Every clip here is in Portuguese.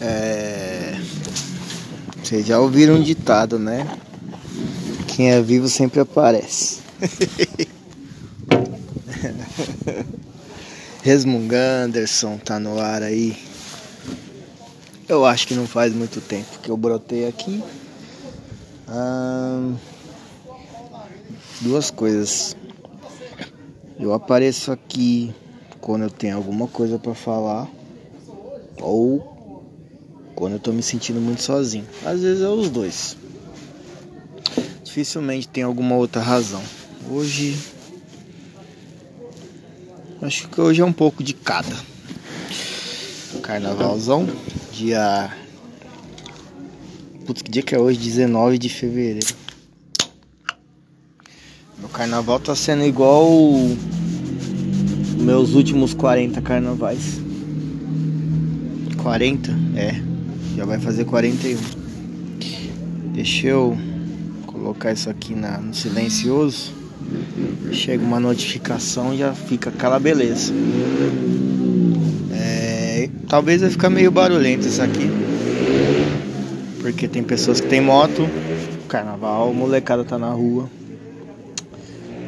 É... Vocês já ouviram um ditado, né? Quem é vivo sempre aparece. Resmunganderson tá no ar aí. Eu acho que não faz muito tempo que eu brotei aqui. Duas coisas. Eu apareço aqui quando eu tenho alguma coisa para falar ou quando eu tô me sentindo muito sozinho. Às vezes é os dois. Dificilmente tem alguma outra razão. Hoje acho que hoje é um pouco de cada. Carnavalzão, dia Putz, que dia que é hoje? 19 de fevereiro. Meu carnaval tá sendo igual meus últimos 40 carnavais. 40? É. Já vai fazer 41. Deixa eu colocar isso aqui na, no silencioso. Chega uma notificação e já fica aquela beleza. É, talvez vai ficar meio barulhento isso aqui. Porque tem pessoas que tem moto, carnaval, molecada tá na rua.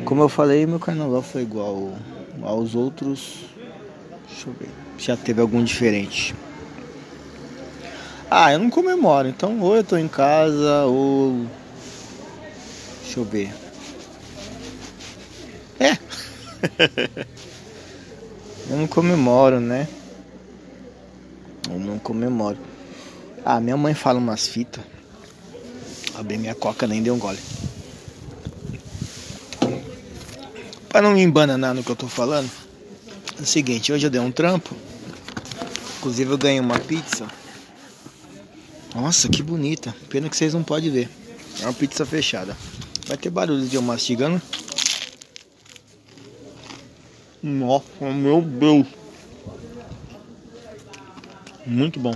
Como eu falei, meu carnaval foi igual aos outros. Deixa eu ver. Já teve algum diferente. Ah, eu não comemoro, então ou eu tô em casa ou. Deixa eu ver. É. eu não comemoro, né? Eu não comemoro. Ah, minha mãe fala umas fitas. Abri minha coca, nem deu um gole. Para não me embananar no que eu tô falando, é o seguinte, hoje eu dei um trampo. Inclusive eu ganhei uma pizza. Nossa, que bonita. Pena que vocês não podem ver. É uma pizza fechada. Vai ter barulho de eu mastigando. Nossa, meu Deus. Muito bom.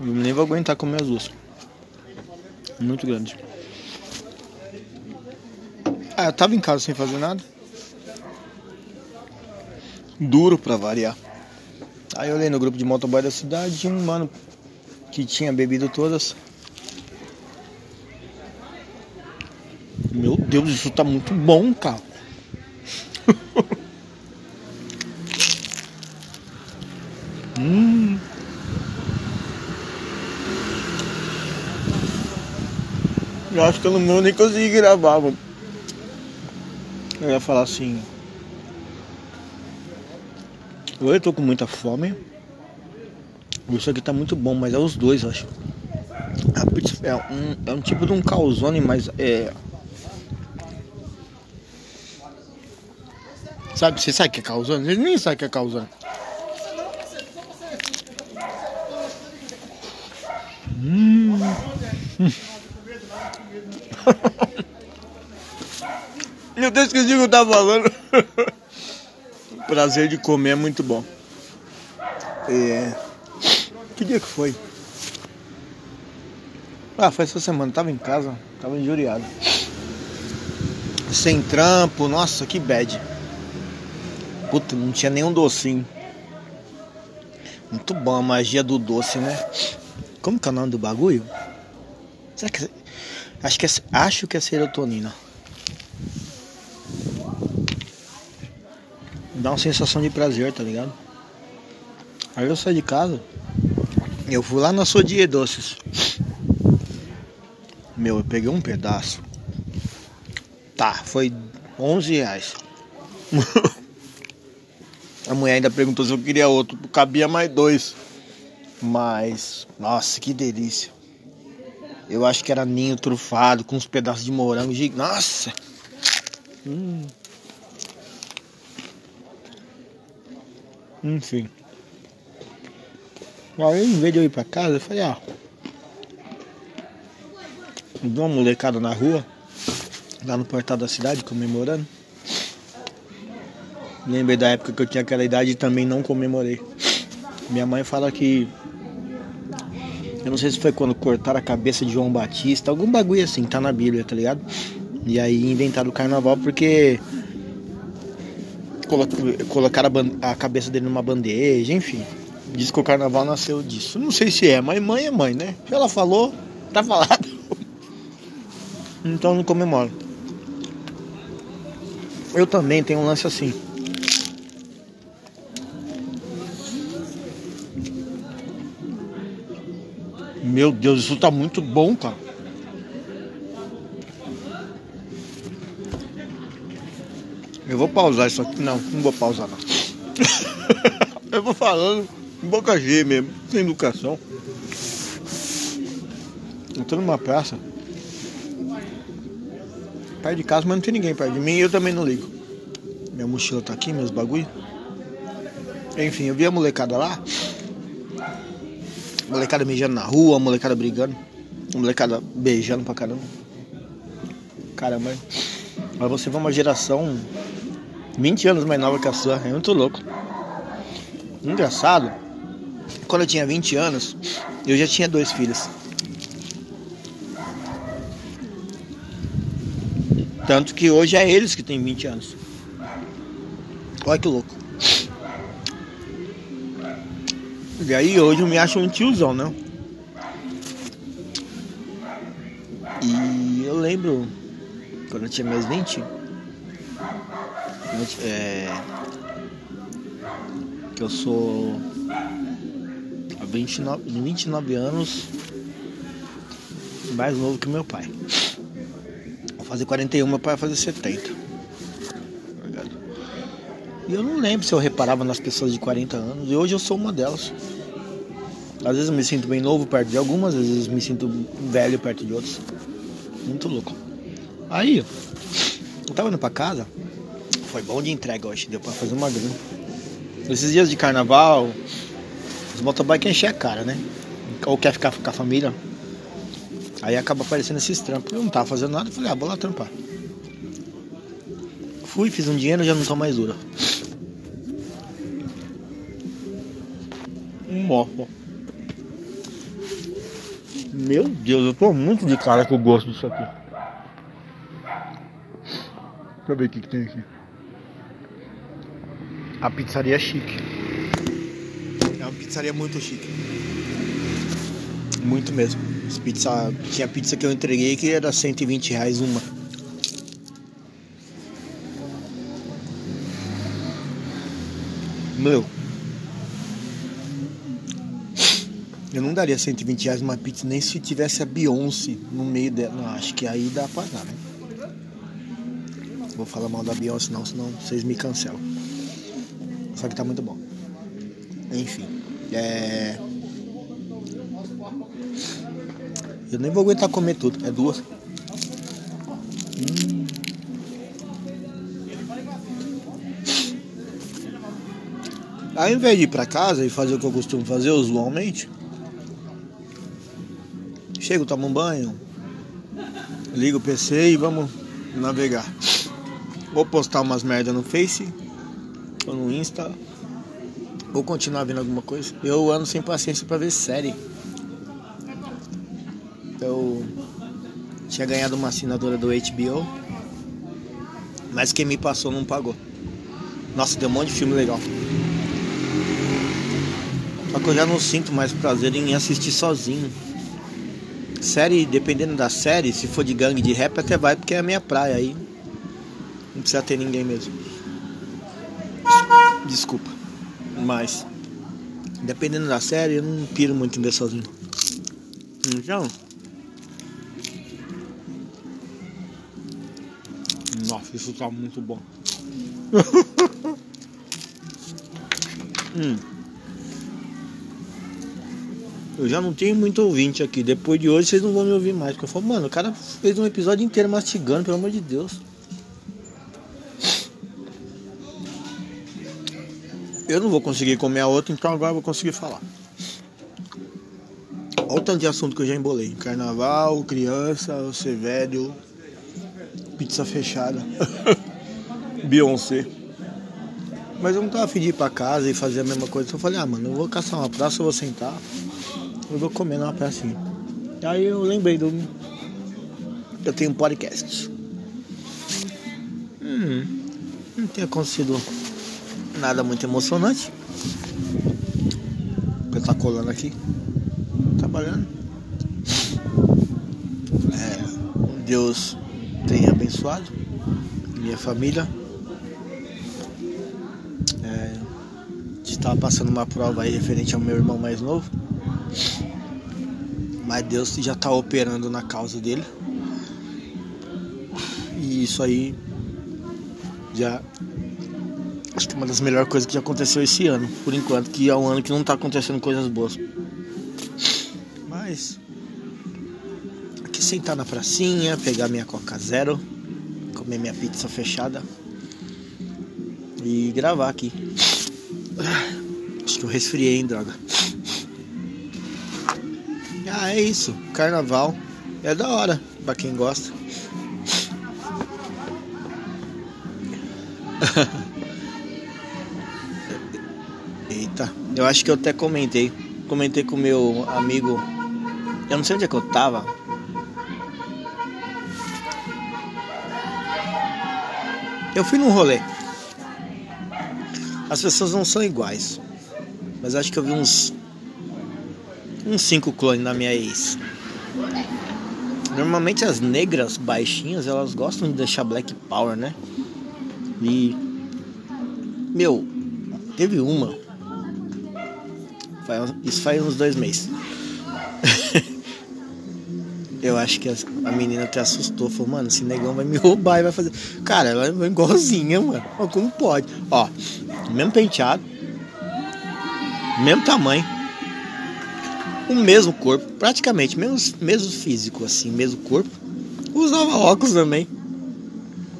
Eu nem vou aguentar comer as duas. Muito grande. Ah, eu tava em casa sem fazer nada. Duro pra variar. Aí eu olhei no grupo de motoboy da cidade um mano que tinha bebido todas. Meu Deus, isso tá muito bom, cara. hum. Eu acho que eu não vou nem conseguir gravar, mano. Eu ia falar assim. Eu tô com muita fome. Isso aqui tá muito bom, mas é os dois, eu acho. A pizza é um, é um tipo de um calzone, mas é. Sabe, você sabe que é calzone? Você nem sabe que é calzone. Hum. Meu Deus, que eu tava falando. Prazer de comer é muito bom. É... Que dia que foi? Ah, foi essa semana. Tava em casa, tava injuriado. Sem trampo, nossa, que bad. Puta, não tinha nenhum docinho. Muito bom a magia do doce, né? Como que é o nome do bagulho? Será que. Acho que é, acho que é serotonina. Dá uma sensação de prazer, tá ligado? Aí eu saí de casa. Eu fui lá na Sodier Doces. Meu, eu peguei um pedaço. Tá, foi 11 reais. A mulher ainda perguntou se eu queria outro. Cabia mais dois. Mas, nossa, que delícia. Eu acho que era ninho trufado com uns pedaços de morango. Nossa! Hum. Enfim. Aí, em vez de eu ir pra casa, eu falei, ah. Dou uma molecada na rua, lá no portal da cidade, comemorando. Lembrei da época que eu tinha aquela idade e também não comemorei. Minha mãe fala que. Eu não sei se foi quando cortaram a cabeça de João Batista, algum bagulho assim, tá na Bíblia, tá ligado? E aí inventaram o carnaval porque colocar a, a cabeça dele numa bandeja, enfim. Diz que o carnaval nasceu disso. Não sei se é, mas mãe é mãe, né? Ela falou, tá falado. Então não comemoro. Eu também tenho um lance assim. Meu Deus, isso tá muito bom, cara. Eu vou pausar isso aqui. Não, não vou pausar não. Eu vou falando boca cheia mesmo, sem educação. Eu tô numa praça. Perto de casa, mas não tem ninguém perto de mim e eu também não ligo. Minha mochila tá aqui, meus bagulho. Enfim, eu vi a molecada lá. Molecada mijando na rua, molecada brigando. Molecada beijando pra caramba. Caramba. Mas você vê uma geração 20 anos mais nova que a sua. É muito louco. Engraçado quando eu tinha 20 anos, eu já tinha dois filhos. Tanto que hoje é eles que têm 20 anos. Olha que louco. E aí hoje eu me acho um tiozão, né? E eu lembro quando eu tinha meus 20. É, que eu sou 29, 29 anos mais novo que meu pai. Vou fazer 41, meu pai vai fazer 70. E eu não lembro se eu reparava nas pessoas de 40 anos. E hoje eu sou uma delas. Às vezes eu me sinto bem novo perto de algumas, às vezes eu me sinto velho perto de outros. Muito louco. Aí, eu tava indo pra casa. Foi bom de entrega hoje, deu pra fazer uma grana. Esses dias de carnaval, os motoboys enchem a cara, né? Ou quer ficar com a família. Aí acaba aparecendo esses trampos. Eu não tava fazendo nada, falei, ah, vou lá trampar. Fui, fiz um dinheiro, já não tô mais dura. Um morro. Meu Deus, eu tô muito de cara com o gosto disso aqui. Deixa eu ver o que, que tem aqui. A pizzaria é chique pizzaria muito chique. Muito mesmo. Pizza, tinha pizza que eu entreguei que era 120 reais uma. Meu. Eu não daria 120 reais uma pizza nem se tivesse a Beyoncé no meio dela. Não, acho que aí dá pra dar, né? Vou falar mal da Beyoncé não, senão vocês me cancelam. Só que tá muito bom. Enfim. É... Eu nem vou aguentar comer tudo, é duas. Hum. Ao invés de ir pra casa e fazer o que eu costumo fazer usualmente, chego, tomo um banho, ligo o PC e vamos navegar. Vou postar umas merda no Face ou no Insta ou continuar vendo alguma coisa. Eu ando sem paciência para ver série. Eu tinha ganhado uma assinatura do HBO, mas quem me passou não pagou. Nossa, tem um monte de filme legal. Só que eu já não sinto mais prazer em assistir sozinho. Série, dependendo da série, se for de gangue de rap, até vai porque é a minha praia aí. Não precisa ter ninguém mesmo. Desculpa. Mas, dependendo da série, eu não piro muito em ver sozinho. Então. Nossa, isso tá muito bom. hum. Eu já não tenho muito ouvinte aqui. Depois de hoje vocês não vão me ouvir mais. Porque eu falo, mano, o cara fez um episódio inteiro mastigando, pelo amor de Deus. Eu não vou conseguir comer a outra, então agora eu vou conseguir falar. Olha o tanto de assunto que eu já embolei. Carnaval, criança, você velho, pizza fechada, Beyoncé. Mas eu não tava afim de pra casa e fazer a mesma coisa. Eu falei, ah mano, eu vou caçar uma praça, eu vou sentar, eu vou comer numa pracinha. Aí eu lembrei do. Eu tenho um podcast. Hum, não tem acontecido Nada muito emocionante. Eu tá colando aqui. Trabalhando. É, Deus tenha abençoado minha família. É, estava passando uma prova aí referente ao meu irmão mais novo. Mas Deus já está operando na causa dele. E isso aí já acho que é uma das melhores coisas que já aconteceu esse ano, por enquanto, que é um ano que não está acontecendo coisas boas. Mas aqui sentar na pracinha, pegar minha Coca Zero, comer minha pizza fechada e gravar aqui. Acho que eu resfriei, hein, droga. Ah, é isso. Carnaval é da hora pra quem gosta. Eita, eu acho que eu até comentei. Comentei com meu amigo. Eu não sei onde é que eu tava. Eu fui num rolê. As pessoas não são iguais. Mas acho que eu vi uns uns cinco clones na minha ex. Normalmente as negras baixinhas, elas gostam de deixar black power, né? E meu, teve uma. Isso faz uns dois meses. Eu acho que a menina até assustou, falou, mano, esse negão vai me roubar e vai fazer. Cara, ela é igualzinha, mano. Como pode? Ó, mesmo penteado, mesmo tamanho, o mesmo corpo, praticamente, mesmo, mesmo físico, assim, mesmo corpo. Usava óculos também.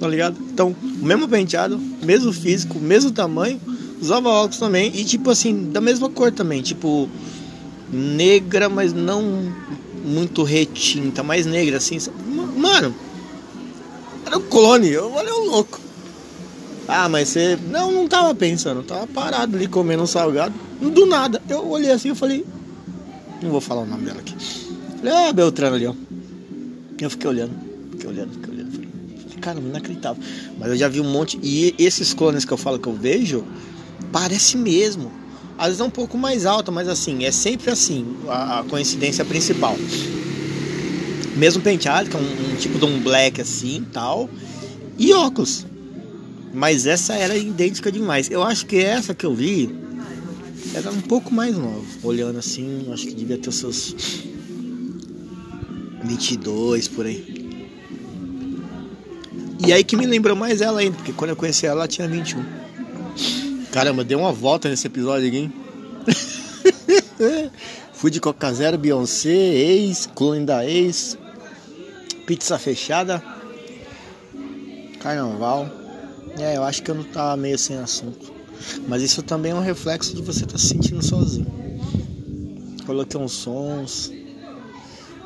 Tá ligado? Então, mesmo penteado, mesmo físico, mesmo tamanho, usava óculos também. E tipo assim, da mesma cor também, tipo negra, mas não muito retinta, mais negra assim. Mano, era um clone, eu olhei o louco. Ah, mas você. Não, não tava pensando, tava parado ali comendo um salgado. Do nada, eu olhei assim e falei, não vou falar o nome dela aqui. Falei, ah, Beltrano ali, ó. Eu fiquei olhando, fiquei olhando, fiquei olhando. Falei, caramba, inacreditável. Mas eu já vi um monte. E esses clones que eu falo que eu vejo, parece mesmo. Às vezes é um pouco mais alta, mas assim, é sempre assim, a, a coincidência principal. Mesmo penteado, que é um, um, tipo de um black assim tal. E óculos. Mas essa era idêntica demais. Eu acho que essa que eu vi era um pouco mais nova. Olhando assim, acho que devia ter seus 22 por aí. E aí que me lembrou mais ela ainda, porque quando eu conheci ela, ela tinha 21. Caramba, deu uma volta nesse episódio aqui, hein? Fui de Coca Zero, Beyoncé, ex, clone da ex, pizza fechada, carnaval. É, eu acho que eu não tava meio sem assunto. Mas isso também é um reflexo de você estar tá se sentindo sozinho. Coloquei uns sons.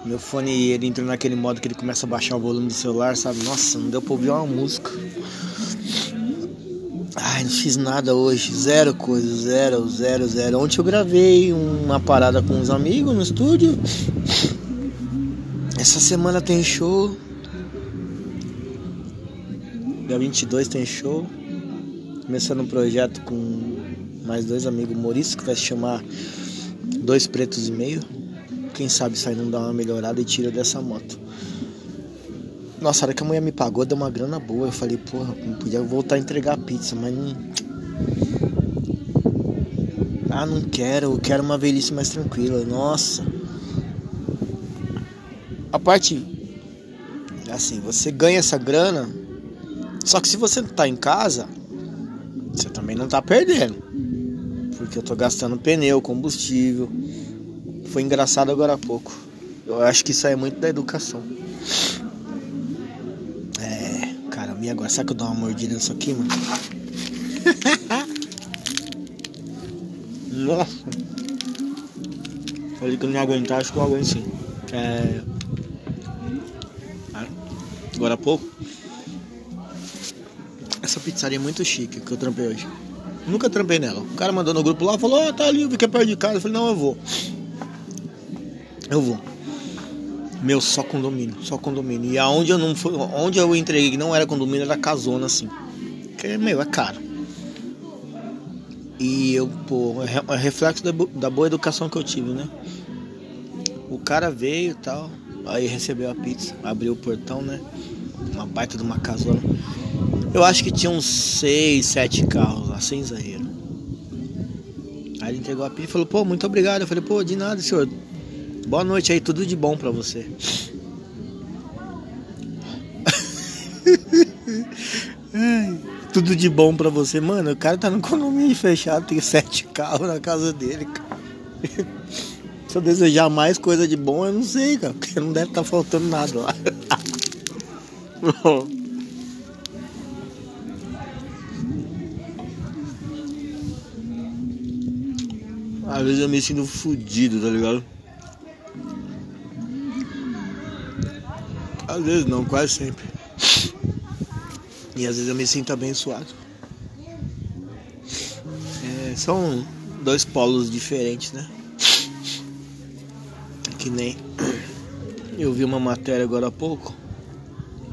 Meu fone ele entrou naquele modo que ele começa a baixar o volume do celular, sabe? Nossa, não deu pra ouvir uma música. Ai, não fiz nada hoje, zero coisa, zero, zero, zero. Ontem eu gravei uma parada com uns amigos no estúdio. Essa semana tem show. Dia 22 tem show começando um projeto com mais dois amigos humoristas que vai se chamar Dois Pretos e Meio. Quem sabe sai não dá uma melhorada e tira dessa moto. Nossa, a hora que a mulher me pagou, deu uma grana boa. Eu falei, porra, podia voltar a entregar a pizza, mas não. Ah, não quero, eu quero uma velhice mais tranquila. Nossa. A parte. Assim, você ganha essa grana. Só que se você não tá em casa, você também não tá perdendo. Porque eu tô gastando pneu, combustível. Foi engraçado agora há pouco. Eu acho que isso aí é muito da educação. É, minha agora, será que eu dou uma mordida nisso aqui, mano? Nossa. Falei que eu não ia aguentar, acho que eu aguento sim. É... Agora há pouco essa pizzaria é muito chique que eu trampei hoje. Nunca trampei nela. O cara mandou no grupo lá, falou, oh, tá ali, fica perto de casa. Eu falei, não, eu vou. Eu vou. Meu, só condomínio, só condomínio. E aonde eu não fui, onde eu entreguei que não era condomínio, era casona assim. Que, meu, é caro. E eu, pô, é reflexo da, boa educação que eu tive, né? O cara veio e tal, aí recebeu a pizza, abriu o portão, né? Uma baita de uma casona. Eu acho que tinha uns seis, sete carros lá, sem exagero. Aí ele entregou a pizza e falou, pô, muito obrigado. Eu falei, pô, de nada, senhor. Boa noite aí, tudo de bom pra você. tudo de bom pra você. Mano, o cara tá no condomínio fechado, tem sete carros na casa dele, cara. Se eu desejar mais coisa de bom, eu não sei, cara. Porque não deve estar tá faltando nada lá. Às vezes eu me sinto fudido, tá ligado? Às vezes não, quase sempre. E às vezes eu me sinto abençoado. É, são dois polos diferentes, né? Que nem eu vi uma matéria agora há pouco.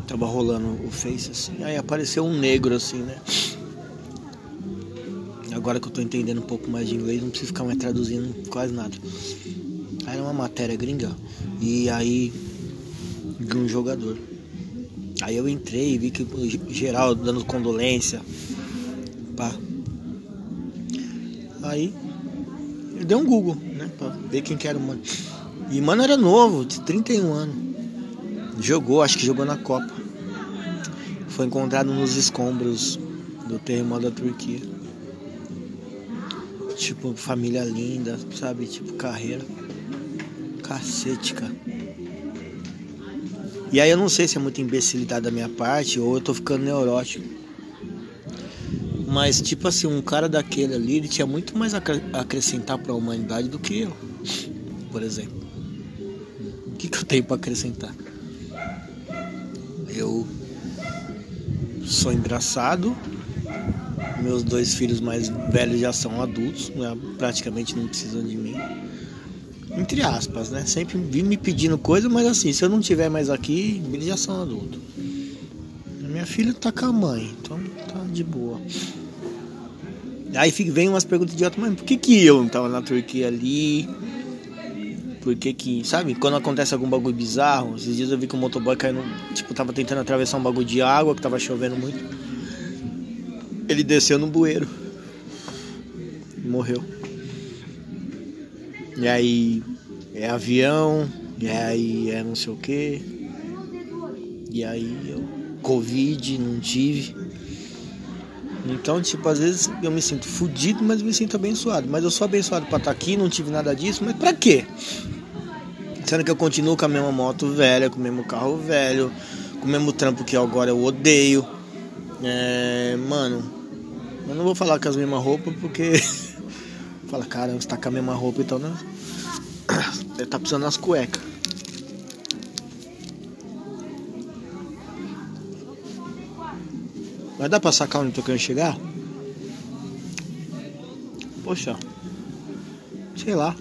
Tava rolando o Face assim. Aí apareceu um negro assim, né? Agora que eu tô entendendo um pouco mais de inglês, não preciso ficar mais traduzindo quase nada. Aí era uma matéria gringa. E aí de um jogador. Aí eu entrei e vi que geral dando condolência. Pá. Aí eu dei um Google, né? Pra ver quem que era o mano. E mano era novo, de 31 anos. Jogou, acho que jogou na Copa. Foi encontrado nos escombros do terremoto da Turquia. Tipo, família linda, sabe? Tipo, carreira. Cacete, cara. E aí eu não sei se é muita imbecilidade da minha parte ou eu tô ficando neurótico. Mas, tipo assim, um cara daquele ali, ele tinha muito mais a acrescentar para a humanidade do que eu, por exemplo. O que, que eu tenho para acrescentar? Eu sou engraçado, meus dois filhos mais velhos já são adultos, né? praticamente não precisam de mim entre aspas, né? Sempre vim me pedindo coisa, mas assim, se eu não tiver mais aqui, eles já são adultos. Minha filha tá com a mãe, então tá de boa. Aí vem umas perguntas idiotas, mas por que, que eu não tava na Turquia ali? Por que que, sabe, quando acontece algum bagulho bizarro, esses dias eu vi que o motoboy caiu, tipo, tava tentando atravessar um bagulho de água, que tava chovendo muito. Ele desceu no bueiro. Morreu. E aí é avião, e aí é não sei o que. E aí eu Covid, não tive. Então, tipo, às vezes eu me sinto fudido, mas me sinto abençoado. Mas eu sou abençoado pra estar tá aqui, não tive nada disso, mas pra quê? Sendo que eu continuo com a mesma moto velha, com o mesmo carro velho, com o mesmo trampo que agora eu odeio. É, mano, eu não vou falar com as mesmas roupas porque Fala, caramba, você tá com a mesma roupa então, né? Ele tá precisando das cuecas. Vai dar pra sacar onde eu tô querendo chegar? Poxa. Sei lá.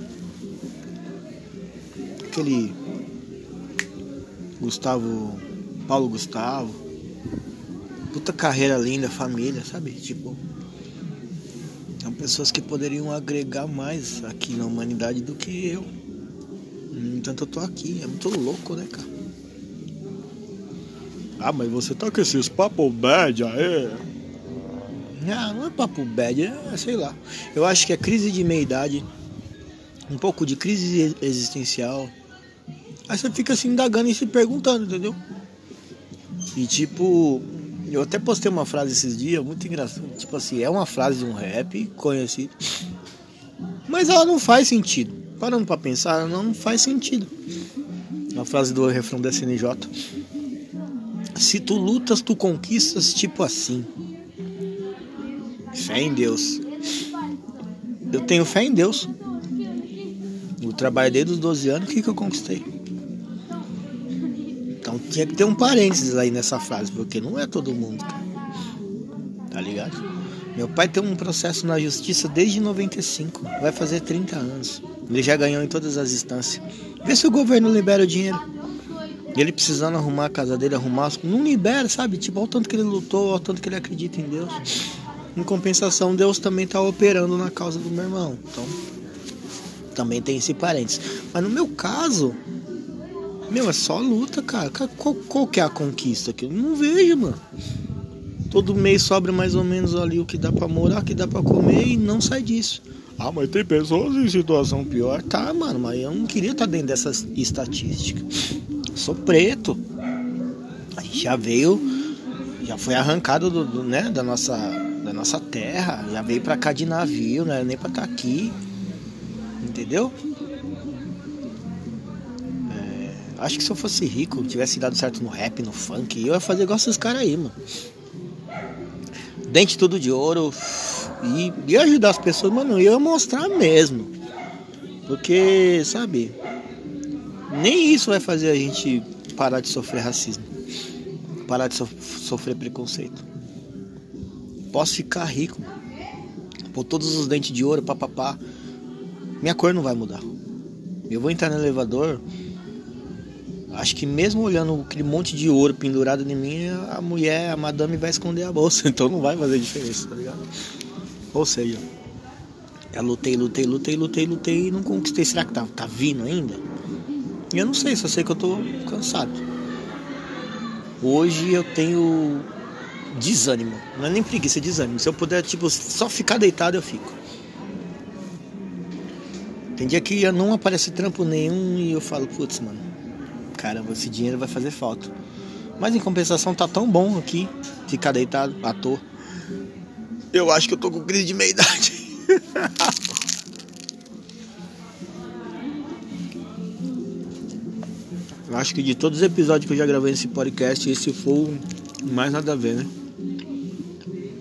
Aquele. Gustavo. Paulo Gustavo. Puta carreira linda, família, sabe? Tipo. Pessoas que poderiam agregar mais aqui na humanidade do que eu. No entanto, eu tô aqui. É muito louco, né, cara? Ah, mas você tá com esses papo bad aí? Ah, não é papo bad, é sei lá. Eu acho que é crise de meia-idade, um pouco de crise existencial. Aí você fica se indagando e se perguntando, entendeu? E tipo, eu até postei uma frase esses dias, muito engraçada. Tipo assim, é uma frase de um rap conhecido. Mas ela não faz sentido. Parando pra pensar, ela não faz sentido. A frase do refrão da SNJ. Se tu lutas, tu conquistas, tipo assim. Fé em Deus. Eu tenho fé em Deus. Eu trabalhei desde os 12 anos, o que, que eu conquistei? Tinha que ter um parênteses aí nessa frase, porque não é todo mundo. Tá ligado? Meu pai tem um processo na justiça desde 95, vai fazer 30 anos. Ele já ganhou em todas as instâncias. Vê se o governo libera o dinheiro. Ele precisando arrumar a casa dele, arrumar as... Não libera, sabe? Tipo, olha o tanto que ele lutou, olha o tanto que ele acredita em Deus. Em compensação, Deus também tá operando na causa do meu irmão. Então, também tem esse parênteses. Mas no meu caso, meu, é só luta, cara. Qual, qual que é a conquista que eu não vejo, mano? Todo mês sobra mais ou menos ali o que dá para morar, o que dá para comer e não sai disso. Ah, mas tem pessoas em situação pior. Tá, mano, mas eu não queria estar tá dentro dessas estatísticas. Sou preto. A gente já veio, já foi arrancado do, do, né, da, nossa, da nossa terra, já veio pra cá de navio, não era nem pra estar tá aqui. Entendeu? Acho que se eu fosse rico, tivesse dado certo no rap, no funk, eu ia fazer igual esses caras aí, mano. Dente tudo de ouro e, e ajudar as pessoas, mano, eu ia mostrar mesmo. Porque, sabe, nem isso vai fazer a gente parar de sofrer racismo, parar de so sofrer preconceito. Posso ficar rico, pôr todos os dentes de ouro, papapá. Minha cor não vai mudar. Eu vou entrar no elevador. Acho que mesmo olhando aquele monte de ouro pendurado em mim, a mulher, a madame vai esconder a bolsa. Então não vai fazer diferença, tá ligado? Ou seja, eu lutei, lutei, lutei, lutei, lutei e não conquistei. Será que tá, tá vindo ainda? Eu não sei, só sei que eu tô cansado. Hoje eu tenho desânimo. Não é nem preguiça, é desânimo. Se eu puder, tipo, só ficar deitado, eu fico. Tem dia que não aparece trampo nenhum e eu falo, putz, mano, caramba, esse dinheiro vai fazer falta. Mas em compensação tá tão bom aqui, ficar deitado à toa. Eu acho que eu tô com crise de meia idade. Eu acho que de todos os episódios que eu já gravei nesse podcast, esse foi o mais nada a ver, né?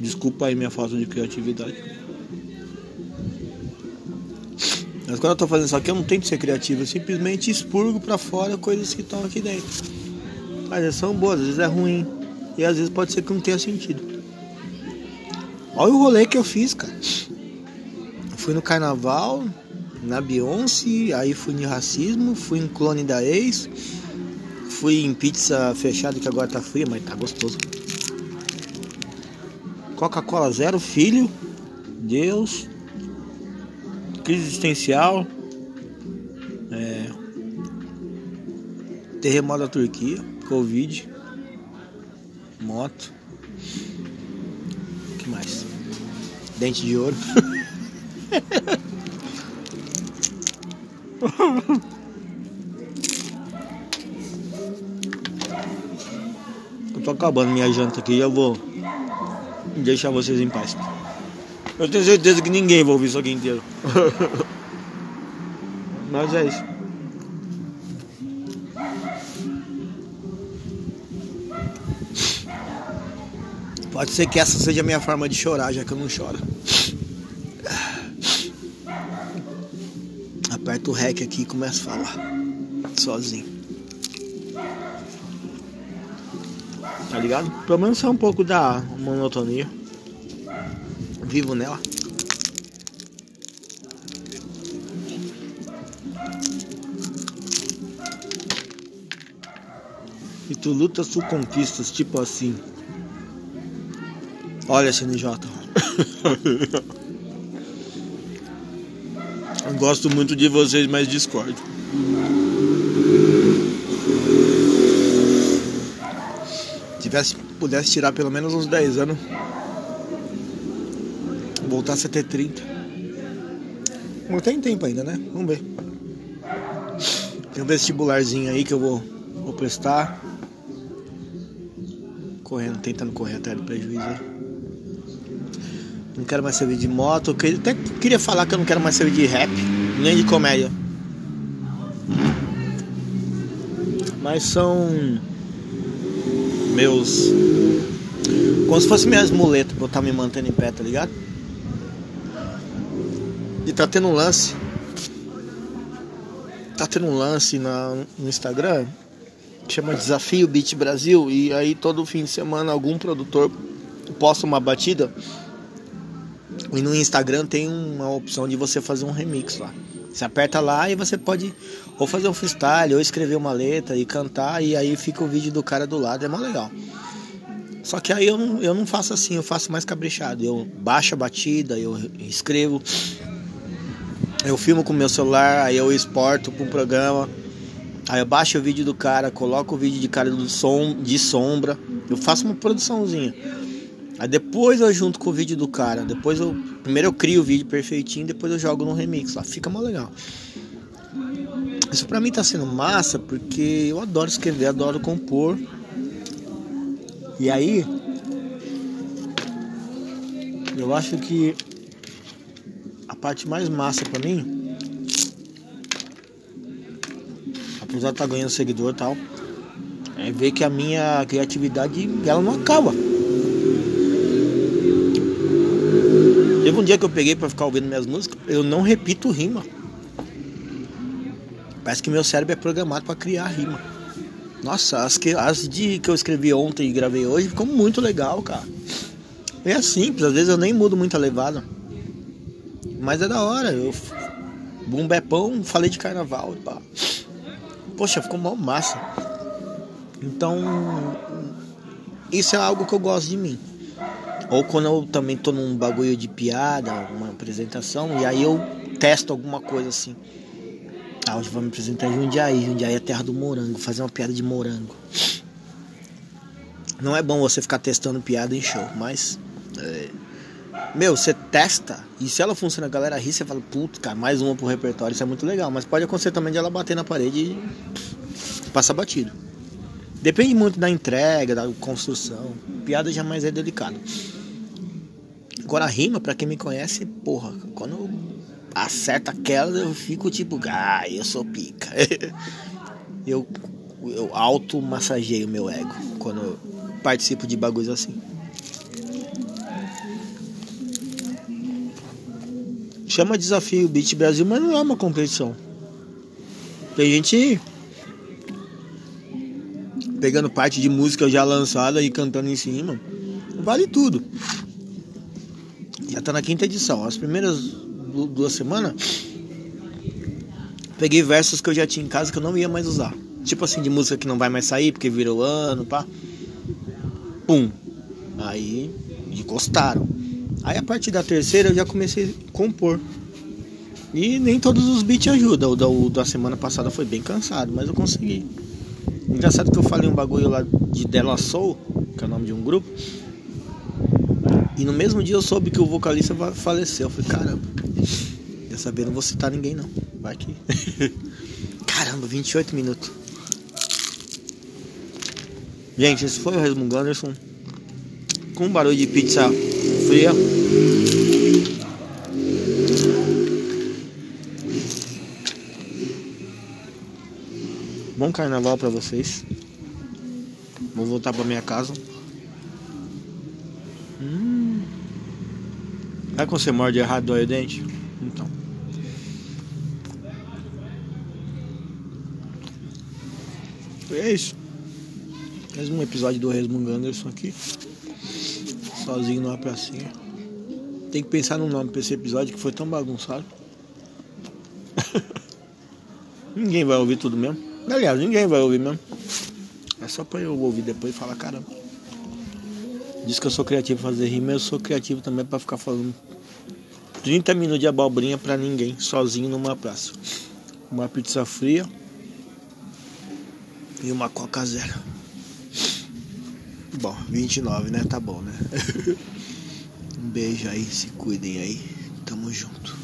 Desculpa aí minha falta de criatividade. Mas quando eu tô fazendo isso aqui, eu não tento ser criativo, eu simplesmente expurgo para fora coisas que estão aqui dentro. Vezes são boas, às vezes é ruim. E às vezes pode ser que não tenha sentido. Olha o rolê que eu fiz, cara. fui no carnaval, na Beyoncé, aí fui em racismo, fui em clone da ex, Fui em pizza fechada que agora tá fria, mas tá gostoso. Coca-Cola zero, filho. Deus. Crise existencial. É, terremoto da Turquia. Covid. Moto. O que mais? Dente de ouro. Eu tô acabando minha janta aqui eu vou deixar vocês em paz. Eu tenho certeza que ninguém vai ouvir isso aqui inteiro. Mas é isso. Pode ser que essa seja a minha forma de chorar, já que eu não choro. Aperto o REC aqui e começo a falar. Sozinho. tá ligado? Pelo menos é um pouco da monotonia. Vivo nela. E tu lutas, tu conquistas, tipo assim. Olha, CNJ. Gosto muito de vocês, mas discordo. tivesse, pudesse tirar pelo menos uns 10 anos, voltasse a ter 30. Não tem tempo ainda, né? Vamos ver. Tem um vestibularzinho aí que eu vou, vou prestar. Correndo, tentando correr atrás do prejuízo aí. Não quero mais servir de moto. Até queria falar que eu não quero mais servir de rap, nem de comédia. Mas são meus. Como se fosse minhas muletas pra eu estar tá me mantendo em pé, tá ligado? E tá tendo um lance. Tá tendo um lance na, no Instagram chama Desafio Beat Brasil. E aí todo fim de semana algum produtor posta uma batida. E no Instagram tem uma opção de você fazer um remix lá. Você aperta lá e você pode ou fazer um freestyle, ou escrever uma letra e cantar, e aí fica o vídeo do cara do lado, é mó legal. Só que aí eu não, eu não faço assim, eu faço mais caprichado. Eu baixo a batida, eu escrevo, eu filmo com meu celular, aí eu exporto para um programa. Aí eu baixo o vídeo do cara, coloco o vídeo de cara do som, de sombra. Eu faço uma produçãozinha. Aí depois eu junto com o vídeo do cara. Depois eu. Primeiro eu crio o vídeo perfeitinho, depois eu jogo no remix lá. Fica mó legal. Isso pra mim tá sendo massa porque eu adoro escrever, adoro compor. E aí, eu acho que parte mais massa para mim, apesar de estar ganhando seguidor e tal, é ver que a minha criatividade ela não acaba. Teve um dia que eu peguei para ficar ouvindo minhas músicas, eu não repito rima. Parece que meu cérebro é programado para criar rima. Nossa, as que, as de que eu escrevi ontem e gravei hoje ficou muito legal, cara. É simples, às vezes eu nem mudo muita levada. Mas é da hora. Eu bumbepão, falei de carnaval. Pá. Poxa, ficou mal massa. Então, isso é algo que eu gosto de mim. Ou quando eu também tô num bagulho de piada, uma apresentação, e aí eu testo alguma coisa assim. Ah, hoje vamos apresentar Jundiaí. Jundiaí é terra do morango. Fazer uma piada de morango. Não é bom você ficar testando piada em show, mas. É, meu, você testa e se ela funciona, a galera ri, você fala, putz, cara, mais uma pro repertório, isso é muito legal. Mas pode acontecer também de ela bater na parede e passar batido. Depende muito da entrega, da construção. Piada jamais é delicado. Agora, a rima, pra quem me conhece, porra, quando acerta aquela, eu fico tipo, ah, eu sou pica. eu, eu auto-massageio meu ego quando eu participo de bagulhos assim. Chama desafio Beat Brasil, mas não é uma competição. Tem gente pegando parte de música já lançada e cantando em cima. Vale tudo. Já tá na quinta edição. As primeiras duas semanas, peguei versos que eu já tinha em casa que eu não ia mais usar. Tipo assim, de música que não vai mais sair porque virou ano, pá. Pum. Aí encostaram. Aí a partir da terceira eu já comecei a compor. E nem todos os beats ajudam. O da, o da semana passada foi bem cansado, mas eu consegui. Engraçado que eu falei um bagulho lá de Della Soul, que é o nome de um grupo. E no mesmo dia eu soube que o vocalista faleceu. Eu falei, caramba. Quer saber, não vou citar ninguém não. Vai aqui. Caramba, 28 minutos. Gente, esse foi o Resmungo Anderson. Com barulho de pizza fria. Bom carnaval pra vocês. Vou voltar pra minha casa. Hum. Sabe quando você morde errado dói o dente? Então. É isso. Mais um episódio do Resmungando Anderson aqui. Sozinho numa pracinha. Tem que pensar num nome pra esse episódio que foi tão bagunçado. ninguém vai ouvir tudo mesmo. Aliás, ninguém vai ouvir mesmo. É só pra eu ouvir depois e falar, caramba. Diz que eu sou criativo fazer rima, eu sou criativo também para ficar falando 30 minutos de abobrinha para ninguém, sozinho numa praça. Uma pizza fria e uma coca zero. Bom, 29, né? Tá bom, né? um beijo aí, se cuidem aí. Tamo junto.